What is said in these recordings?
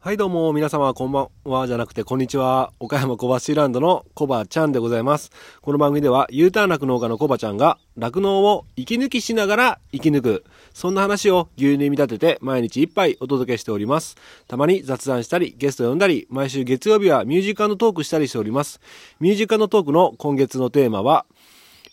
はいどうも皆様こんばんはじゃなくてこんにちは。岡山小橋ランドのコバちゃんでございます。この番組では U ターン酪農家のコバちゃんが酪農を息抜きしながら生き抜く。そんな話を牛乳に見立てて毎日一杯お届けしております。たまに雑談したりゲスト呼んだり毎週月曜日はミュージカルのトークしたりしております。ミュージカルのトークの今月のテーマは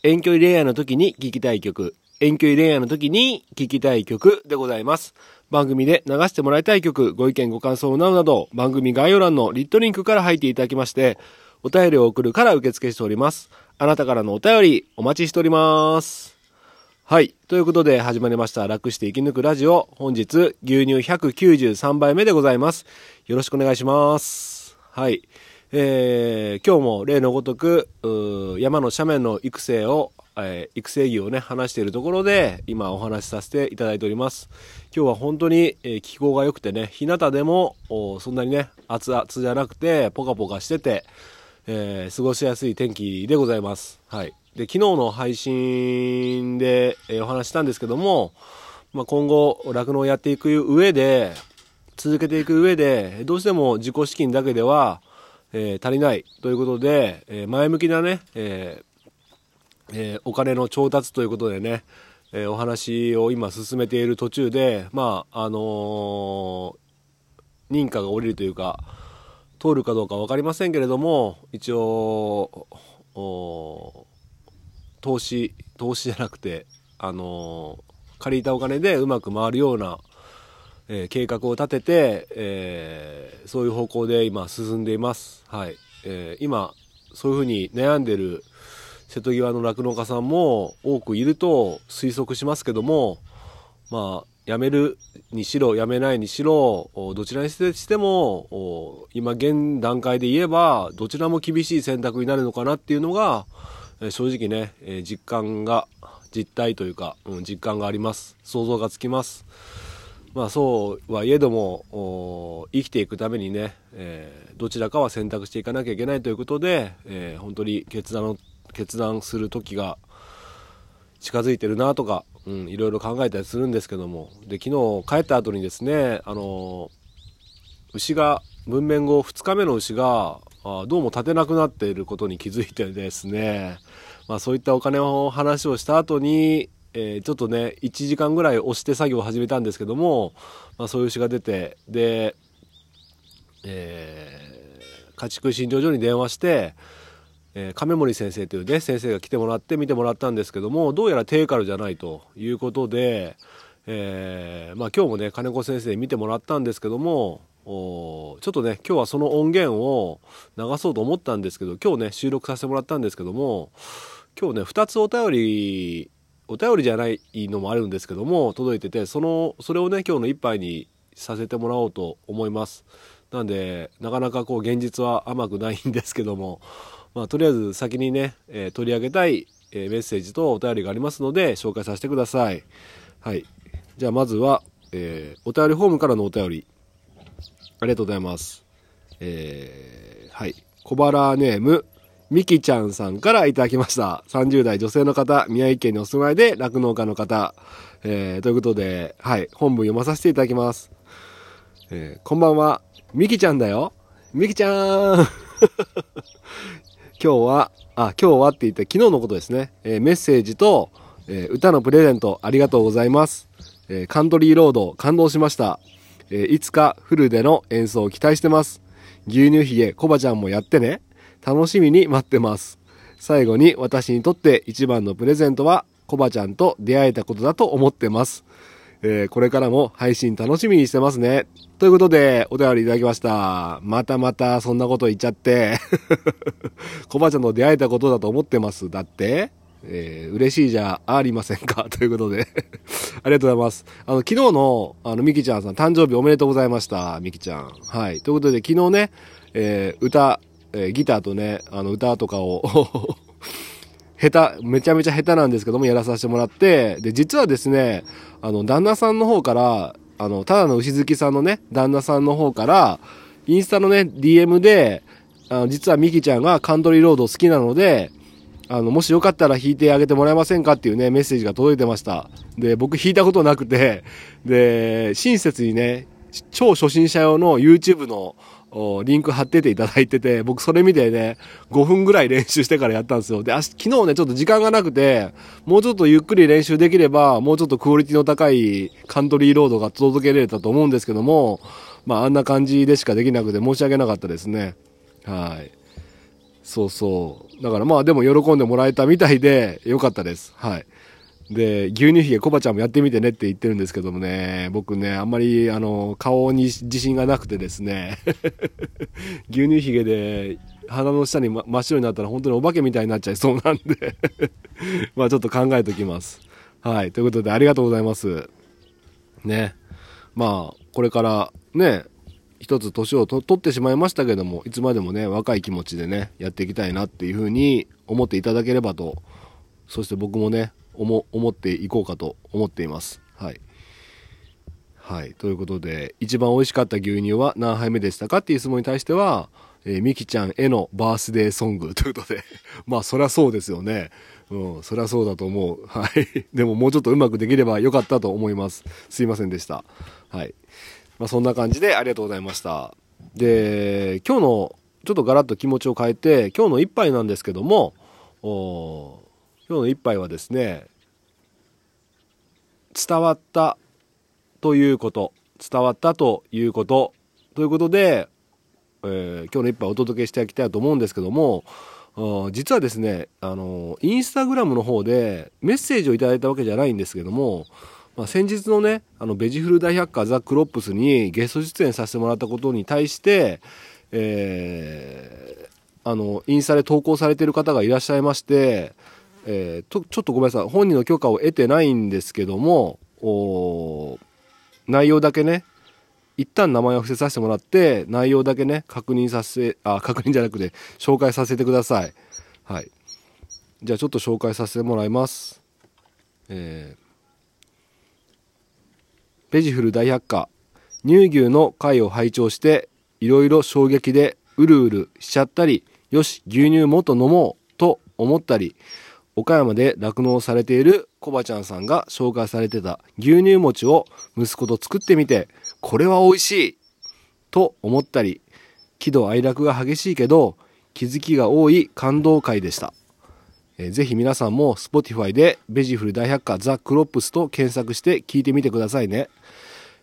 遠距離恋愛の時に聴きたい曲。遠距離恋愛の時に聴きたい曲でございます。番組で流してもらいたい曲、ご意見ご感想などなど、番組概要欄のリットリンクから入っていただきまして、お便りを送るから受付しております。あなたからのお便り、お待ちしております。はい。ということで始まりました。楽して生き抜くラジオ。本日、牛乳193杯目でございます。よろしくお願いします。はい。えー、今日も例のごとく、山の斜面の育成をえー、育成技をね、話しているところで、今お話しさせていただいております。今日は本当に、えー、気候が良くてね、日向でも、そんなにね、熱々じゃなくて、ポカポカしてて、えー、過ごしやすい天気でございます。はい。で、昨日の配信で、えお話したんですけども、まあ、今後、酪農をやっていく上で、続けていく上で、どうしても自己資金だけでは、え足りないということで、え前向きなね、えーえー、お金の調達ということでね、えー、お話を今進めている途中で、まあ、あのー、認可が下りるというか、通るかどうか分かりませんけれども、一応、投資、投資じゃなくて、あの借りたお金でうまく回るような、えー、計画を立てて、えー、そういう方向で今進んでいます。はい。えー、今、そういうふうに悩んでる、瀬戸際の酪農家さんも多くいると推測しますけどもまあ辞めるにしろ辞めないにしろどちらにしても今現段階で言えばどちらも厳しい選択になるのかなっていうのが正直ね実感が実態というか、実感があります。想像がつきます。まあそうはいえども生きていくためにね、どちらかは選択していかなきゃいけないということで、本当に決断を決断する時が近づいてるなとか、うん、いろいろ考えたりするんですけども。で昨日帰った後にですねあの牛が文面後2日目の牛があどうも立てなくなっていることに気づいてですね、まあ、そういったお金の話をした後に、えー、ちょっとね1時間ぐらい押して作業を始めたんですけども、まあ、そういう牛が出てで、えー、家畜診療所に電話してえー、亀森先生というね先生が来てもらって見てもらったんですけどもどうやら低カルじゃないということで、えー、まあ、今日もね金子先生に見てもらったんですけどもおちょっとね今日はその音源を流そうと思ったんですけど今日ね収録させてもらったんですけども今日ね2つお便りお便りじゃないのもあるんですけども届いててそのそれをね今日の一杯にさせてもらおうと思います。なんでなかなかこう現実は甘くないんですけども まあ、とりあえず先にね、えー、取り上げたい、えー、メッセージとお便りがありますので紹介させてください。はい。じゃあまずは、えー、お便りフォームからのお便り。ありがとうございます。えー、はい。小腹ネーム、みきちゃんさんからいただきました。30代女性の方、宮城県にお住まいで酪農家の方。えー、ということで、はい。本文読まさせていただきます。えー、こんばんは。みきちゃんだよ。みきちゃーん 今日は、あ、今日はって言った昨日のことですね。えー、メッセージと、えー、歌のプレゼントありがとうございます。えー、カントリーロード感動しました。えいつかフルでの演奏を期待してます。牛乳ひげコバちゃんもやってね。楽しみに待ってます。最後に私にとって一番のプレゼントはコバちゃんと出会えたことだと思ってます。え、これからも配信楽しみにしてますね。ということで、お便りいただきました。またまたそんなこと言っちゃって。コバちゃんと出会えたことだと思ってます。だって、えー、嬉しいじゃありませんか ということでありがとうございます。あの、昨日の、あの、ミキちゃんさん、誕生日おめでとうございました。ミキちゃん。はい。ということで、昨日ね、えー、歌、えー、ギターとね、あの、歌とかを 下手、めちゃめちゃ下手なんですけども、やらさせてもらって、で、実はですね、あの、旦那さんの方から、あの、ただの牛好きさんのね、旦那さんの方から、インスタのね、DM で、あの、実はミキちゃんがカントリーロード好きなので、あの、もしよかったら弾いてあげてもらえませんかっていうね、メッセージが届いてました。で、僕弾いたことなくて、で、親切にね、超初心者用の YouTube のリンク貼ってていただいてて、僕それ見てね、5分ぐらい練習してからやったんですよ。で、昨日ね、ちょっと時間がなくて、もうちょっとゆっくり練習できれば、もうちょっとクオリティの高いカントリーロードが届けられたと思うんですけども、まああんな感じでしかできなくて申し訳なかったですね。はい。そうそう。だからまあでも喜んでもらえたみたいで、よかったです。はい。で、牛乳ひげコバちゃんもやってみてねって言ってるんですけどもね、僕ね、あんまり、あの、顔に自信がなくてですね、牛乳ひげで鼻の下に、ま、真っ白になったら本当にお化けみたいになっちゃいそうなんで まあちょっと考えときます。はい。ということで、ありがとうございます。ね。まあ、これからね、一つ年を取ってしまいましたけども、いつまでもね、若い気持ちでね、やっていきたいなっていうふうに思っていただければと、そして僕もね、思っていこうかと思っています。はい。はい。ということで、一番美味しかった牛乳は何杯目でしたかっていう質問に対しては、えー、みきちゃんへのバースデーソングということで、まあ、そりゃそうですよね。うん、そりゃそうだと思う。はい。でももうちょっとうまくできればよかったと思います。すいませんでした。はい。まあ、そんな感じでありがとうございました。で、今日のちょっとガラッと気持ちを変えて、今日の一杯なんですけども、お今日の一杯はですね伝わったということ伝わったということということで、えー、今日の一杯お届けしていきたいと思うんですけども実はですねあのインスタグラムの方でメッセージをいただいたわけじゃないんですけども、まあ、先日のねあのベジフル大百科ザ・クロップスにゲスト出演させてもらったことに対して、えー、あのインスタで投稿されてる方がいらっしゃいましてえー、とちょっとごめんなさい。本人の許可を得てないんですけども内容だけね一旦名前を伏せさせてもらって内容だけね確認させあ確認じゃなくて紹介させてください。はい。じゃあちょっと紹介させてもらいます。えー、ベジフル大百科。乳牛の回を拝聴していろいろ衝撃でうるうるしちゃったりよし牛乳もっと飲もうと思ったり岡山で酪農されているコバちゃんさんが紹介されてた牛乳餅を息子と作ってみて、これは美味しいと思ったり、喜怒哀楽が激しいけど、気づきが多い感動会でした。えー、ぜひ皆さんも Spotify でベジフル大百科ザ・クロップスと検索して聞いてみてくださいね。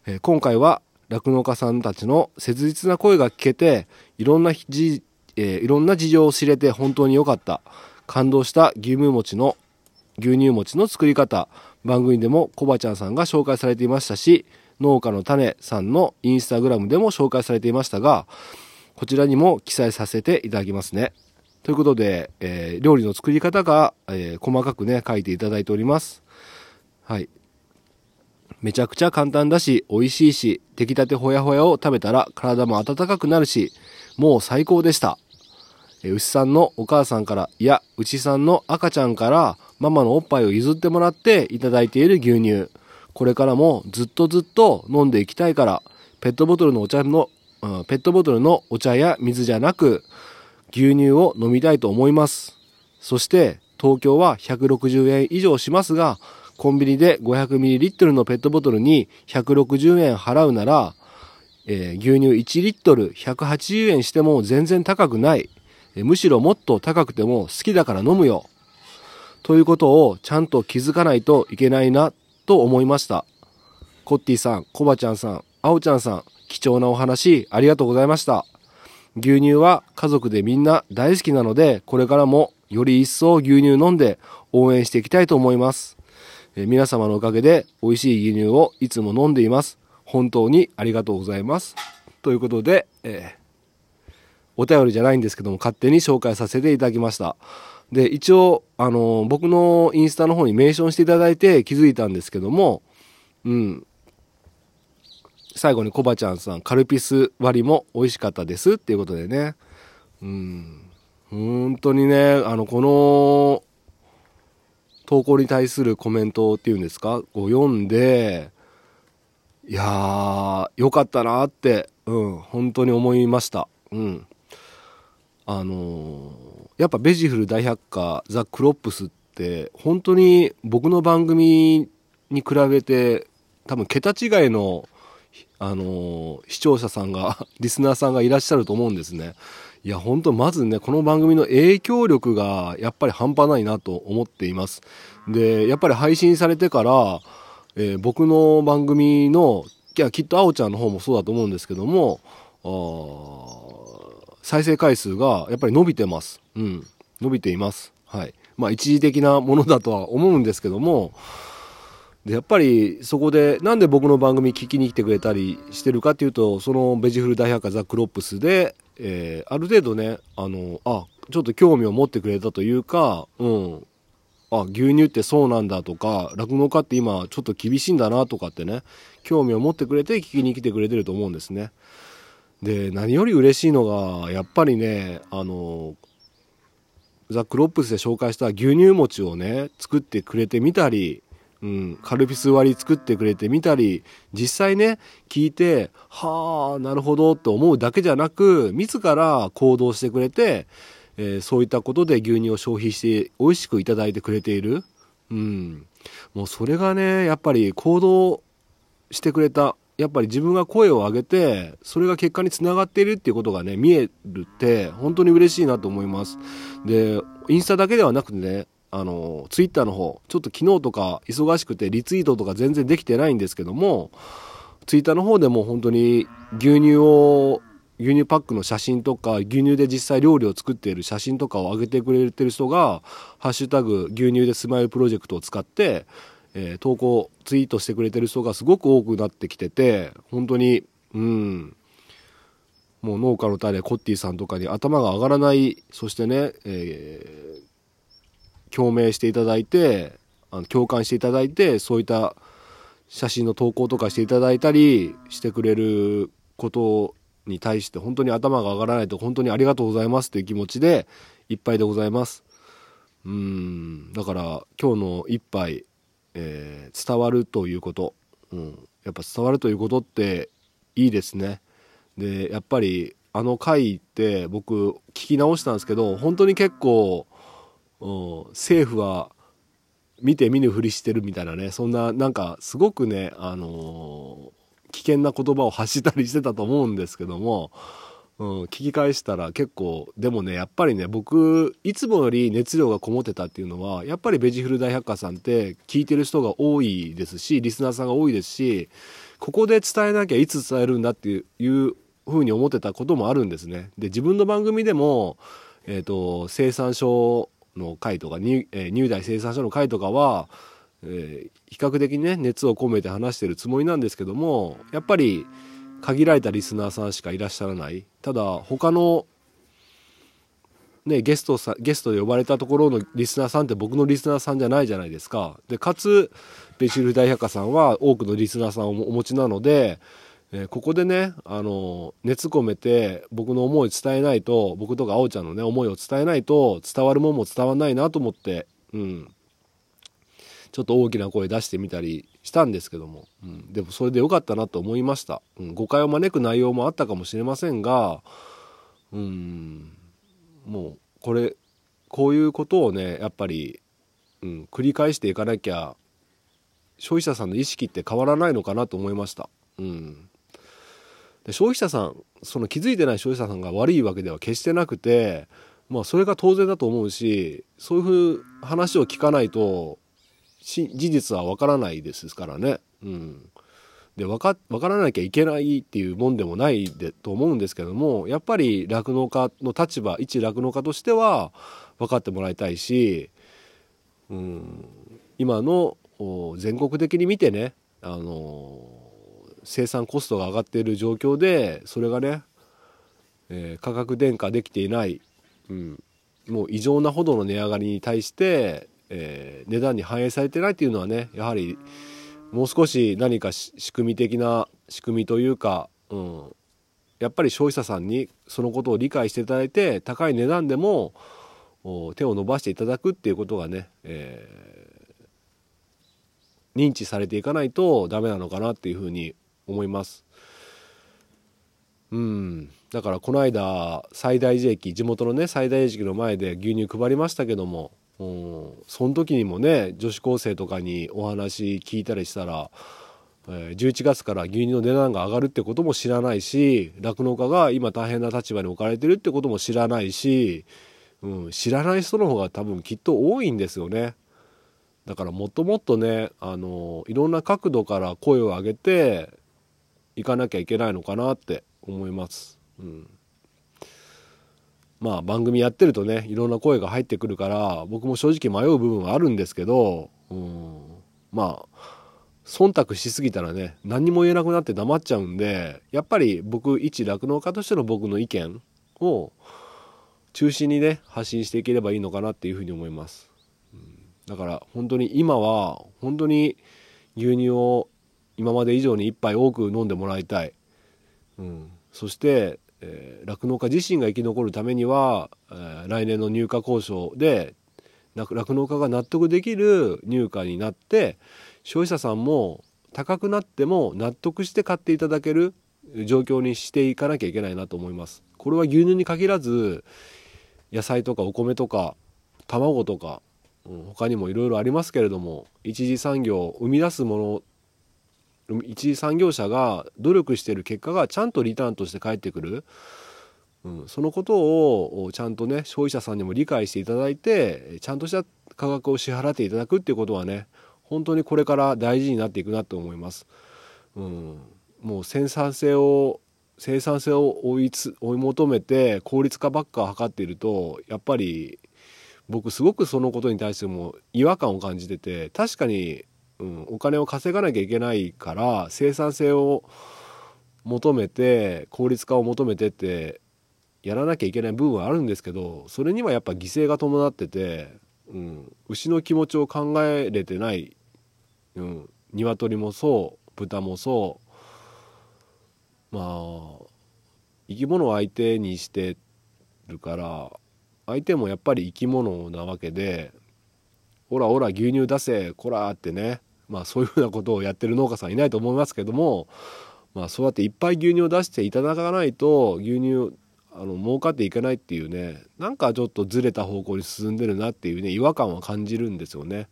えー、今回は酪農家さんたちの切実な声が聞けて、いろんなじ、えー、いろんな事情を知れて本当に良かった。感動した牛乳餅の牛乳餅の作り方。番組でもコバちゃんさんが紹介されていましたし農家の種さんのインスタグラムでも紹介されていましたがこちらにも記載させていただきますね。ということで、えー、料理の作り方が、えー、細かくね書いていただいております。はい。めちゃくちゃ簡単だし美味しいし出来たてほやほやを食べたら体も温かくなるしもう最高でした。牛さんのお母さんから、いや、牛さんの赤ちゃんからママのおっぱいを譲ってもらっていただいている牛乳。これからもずっとずっと飲んでいきたいから、ペットボトルのお茶の、ペットボトルのお茶や水じゃなく、牛乳を飲みたいと思います。そして、東京は160円以上しますが、コンビニで 500ml のペットボトルに160円払うなら、えー、牛乳1リットル180円しても全然高くない。むしろもっと高くても好きだから飲むよ。ということをちゃんと気づかないといけないなと思いました。コッティさん、コバちゃんさん、アオちゃんさん、貴重なお話ありがとうございました。牛乳は家族でみんな大好きなので、これからもより一層牛乳飲んで応援していきたいと思います。え皆様のおかげで美味しい牛乳をいつも飲んでいます。本当にありがとうございます。ということで、えーお便りじゃないんですけども、勝手に紹介させていただきました。で、一応、あの、僕のインスタの方にメンションしていただいて気づいたんですけども、うん。最後にコバちゃんさん、カルピス割りも美味しかったですっていうことでね。うん。本当にね、あの、この、投稿に対するコメントっていうんですか、こう読んで、いやー、よかったなって、うん、本当に思いました。うん。あのやっぱベジフル大百科ザ・クロップスって本当に僕の番組に比べて多分桁違いのあの視聴者さんが リスナーさんがいらっしゃると思うんですね。いや本当まずねこの番組の影響力がやっぱり半端ないなと思っています。でやっぱり配信されてから、えー、僕の番組のいやきっとあおちゃんの方もそうだと思うんですけども再生回数がやっぱり伸びてます。うん。伸びています。はい。まあ一時的なものだとは思うんですけども、で、やっぱりそこでなんで僕の番組聞きに来てくれたりしてるかっていうと、そのベジフル大百科ザ・クロップスで、えー、ある程度ね、あの、あ、ちょっと興味を持ってくれたというか、うん。あ、牛乳ってそうなんだとか、落語家って今ちょっと厳しいんだなとかってね、興味を持ってくれて聞きに来てくれてると思うんですね。で何より嬉しいのがやっぱりねあのザ・クロップスで紹介した牛乳餅をね作ってくれてみたり、うん、カルピス割り作ってくれてみたり実際ね聞いてはあなるほどと思うだけじゃなく自ら行動してくれて、えー、そういったことで牛乳を消費して美味しくいいてくれている、うん、もうそれがねやっぱり行動してくれたやっぱり自分が声を上げてそれが結果につながっているっていうことがね見えるって本当に嬉しいなと思います。でインスタだけではなくてねあのツイッターの方ちょっと昨日とか忙しくてリツイートとか全然できてないんですけどもツイッターの方でも本当に牛乳を牛乳パックの写真とか牛乳で実際料理を作っている写真とかを上げてくれてる人が「ハッシュタグ牛乳でスマイルプロジェクト」を使ってえー、投稿ツイートしてくれてる人がすごく多くなってきてて本当にうんもう農家の種コッティさんとかに頭が上がらないそしてね、えー、共鳴していただいてあの共感していただいてそういった写真の投稿とかしていただいたりしてくれることに対して本当に頭が上がらないと本当にありがとうございますという気持ちでいっぱいでございます。うんだから今日の一杯えー、伝わるということ、うん、やっぱ伝わるということっていいですね。でやっぱりあの回って僕聞き直したんですけど本当に結構、うん、政府は見て見ぬふりしてるみたいなねそんななんかすごくね、あのー、危険な言葉を発したりしてたと思うんですけどもうん、聞き返したら結構でもねやっぱりね僕いつもより熱量がこもってたっていうのはやっぱりベジフル大百科さんって聞いてる人が多いですしリスナーさんが多いですしここで伝えなきゃいつ伝えるんだっていうふうに思ってたこともあるんですね。で自分の番組でも、えーと、生産省の会とか入,、えー、入大生産所の会とかは、えー、比較的ね熱を込めて話してるつもりなんですけどもやっぱり限られたリスナーさんしかいらっしゃらない。ただ他のねゲストさゲストで呼ばれたところのリスナーさんって僕のリスナーさんじゃないじゃないですか。でかつベシル大百科さんは多くのリスナーさんをお持ちなので、えー、ここでねあの熱込めて僕の思い伝えないと僕とかあおちゃんのね思いを伝えないと伝わるもんも伝わんないなと思ってうん。ちょっと大きな声出してみたりしたんですけども、うん、でもそれで良かったなと思いました、うん、誤解を招く内容もあったかもしれませんが。うん。もうこれこういうことをねやっぱり、うん、繰り返していかなきゃ消費者さんの意識って変わらないのかなと思いました。うん。で消費者さんその気づいてない消費者さんが悪いわけでは決してなくてまあそれが当然だと思うしそういうふう話を聞かないと事実はわからないですからね。うん、で分か分からなきゃいけないっていうもんでもないでと思うんですけどもやっぱり酪農家の立場一酪農家としては分かってもらいたいし、うん、今の全国的に見てねあの生産コストが上がっている状況でそれがね、えー、価格転嫁できていない、うん、もう異常なほどの値上がりに対してえー、値段に反映されてないっていうのはねやはりもう少し何か仕組み的な仕組みというか、うん、やっぱり消費者さんにそのことを理解していただいて高い値段でも手を伸ばしていただくっていうことがね、えー、認知されていかないとダメなのかなっていうふうに思います。うん、だからこの間最大寺駅地元のね最大寺駅の前で牛乳配りましたけどもうん、その時にもね女子高生とかにお話聞いたりしたらえー、11月から牛乳の値段が上がるってことも知らないし酪農家が今大変な立場に置かれてるってことも知らないし、うん、知らない人の方が多分きっと多いんですよね。だからもっともっとねあのいろんな角度から声を上げていかなきゃいけないのかなって思います。うんまあ番組やってるとねいろんな声が入ってくるから僕も正直迷う部分はあるんですけど、うん、まあ忖度しすぎたらね何も言えなくなって黙っちゃうんでやっぱり僕一酪農家としての僕の意見を中心にね発信していければいいのかなっていうふうに思います、うん、だから本当に今は本当に牛乳を今まで以上に1杯多く飲んでもらいたい、うん、そして酪農、えー、家自身が生き残るためには、えー、来年の入荷交渉で酪農家が納得できる入荷になって消費者さんも高くなっても納得して買っていただける状況にしていかなきゃいけないなと思います。これは牛乳に限らず野菜とかお米とか卵とか、うん、他にもいろいろありますけれども一次産業を生み出すもの一次産業者が努力してる結果がちゃんとリターンとして返ってくる、うん、そのことをちゃんとね消費者さんにも理解していただいてちゃんとした価格を支払っていただくっていうことはね本当にこれから大事になっていくなと思います。うん、もう生産性を生産性を追いつ追い求めて効率化ばっか図っているとやっぱり僕すごくそのことに対しても違和感を感じてて確かにうん、お金を稼がなきゃいけないから生産性を求めて効率化を求めてってやらなきゃいけない部分はあるんですけどそれにはやっぱ犠牲が伴ってて、うん、牛の気持ちを考えれてない、うん、鶏もそう。豚もそう。まあ生き物を相手にしてるから相手もやっぱり生き物なわけで「ほらほら牛乳出せこら」ってね。まあそういうふうなことをやってる農家さんいないと思いますけども、まあ、そうやっていっぱい牛乳を出していただかないと牛乳あの儲かっていけないっていうねなんかちょっとずれた方向に進んでるなっていうね違和感は感じるんですよね。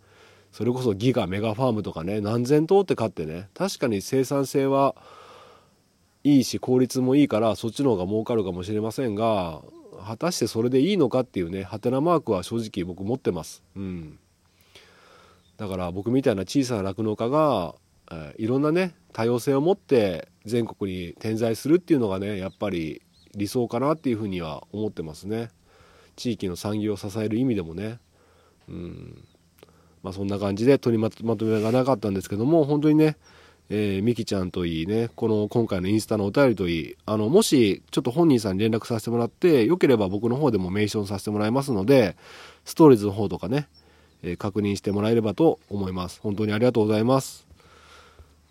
それこそギガメガファームとかね何千頭って買ってね確かに生産性はいいし効率もいいからそっちの方が儲かるかもしれませんが果たしてそれでいいのかっていうねハテナマークは正直僕持ってます。うんだから僕みたいな小さな酪農家が、え、いろんなね多様性を持って全国に点在するっていうのがねやっぱり理想かなっていうふうには思ってますね。地域の産業を支える意味でもね。うん。まあそんな感じで取りまとめがなかったんですけども本当にねえー、みきちゃんといいね、この今回のインスタのお便りといい、あの、もし、ちょっと本人さんに連絡させてもらって、よければ僕の方でもメーションさせてもらいますので、ストーリーズの方とかね、えー、確認してもらえればと思います。本当にありがとうございます。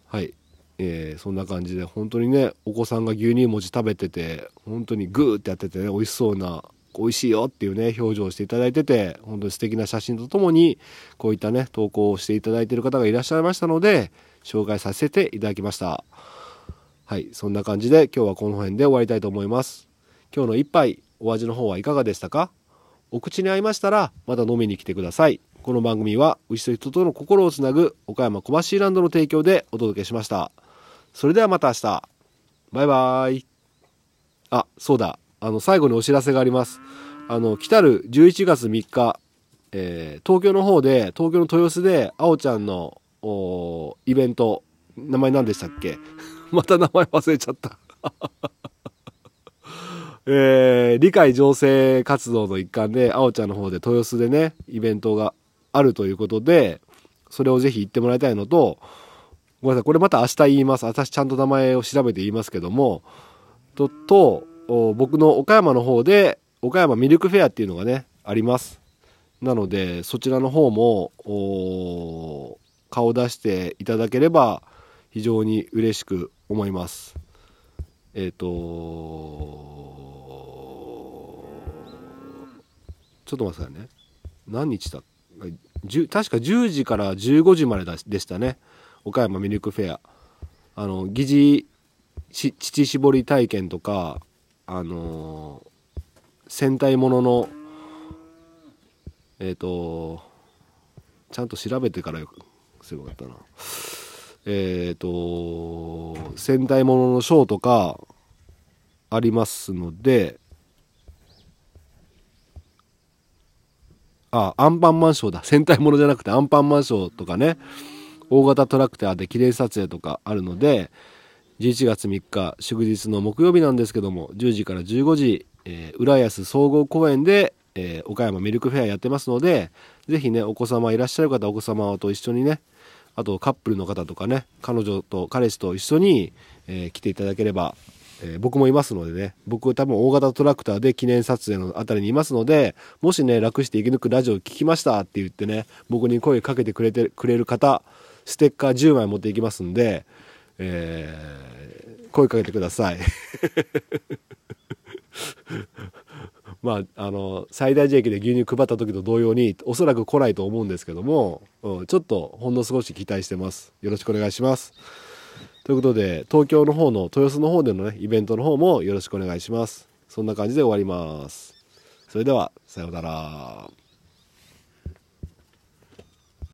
はい。えー、そんな感じで本当にねお子さんが牛乳餅食べてて本当にグーってやっててね美味しそうな美味しいよっていうね表情をしていただいてて本当に素敵な写真とともにこういったね投稿をしていただいている方がいらっしゃいましたので紹介させていただきましたはいそんな感じで今日はこの辺で終わりたいと思います今日の一杯お味の方はいかがでしたか？お口に合いましたらまた飲みに来てくださいこの番組は牛と人との心をつなぐ岡山小橋ランドの提供でお届けしました。それではまた明日。バイバイ。あ、そうだ。あの、最後にお知らせがあります。あの、来たる11月3日、えー、東京の方で、東京の豊洲で、あおちゃんの、イベント、名前何でしたっけ？また名前忘れちゃった えー、理解醸成活動の一環で、あおちゃんの方で豊洲でね、イベントがあるということで、それをぜひ言ってもらいたいのと、ごめんなさい、これまた明日言います。私ちゃんと名前を調べて言いますけども、と、と、僕の岡山の方で、岡山ミルクフェアっていうのがね、あります。なので、そちらの方も、顔出していただければ、非常に嬉しく思います。えっ、ー、とちょっと待ってくださいね。何日だっ確か10時から15時まででしたね。岡山ミルクフェア。あの疑似乳搾り体験とかあのー、戦隊もののえっ、ー、とちゃんと調べてからよくすごかったな。えっ、と戦隊もののショーとかありますのであアンパンマンショーだ。戦隊ものじゃなくてアンパンマンショーとかね。大型トラクターで記念撮影とかあるので11月3日祝日の木曜日なんですけども10時から15時、えー、浦安総合公園で、えー、岡山ミルクフェアやってますのでぜひねお子様いらっしゃる方お子様と一緒にねあとカップルの方とかね彼女と彼氏と一緒に、えー、来ていただければ、えー、僕もいますのでね僕多分大型トラクターで記念撮影のあたりにいますのでもしね楽して生き抜くラジオ聞きましたって言ってね僕に声かけてくれてくれる方ステッカー10枚持っていきますんで、えー、声かけてください。まあ、あの最大寺駅で牛乳配った時と同様におそらく来ないと思うんですけども、うん、ちょっとほんの少し期待してます。よろしくお願いします。ということで東京の方の豊洲の方でのねイベントの方もよろしくお願いします。そんな感じで終わります。それではさようなら。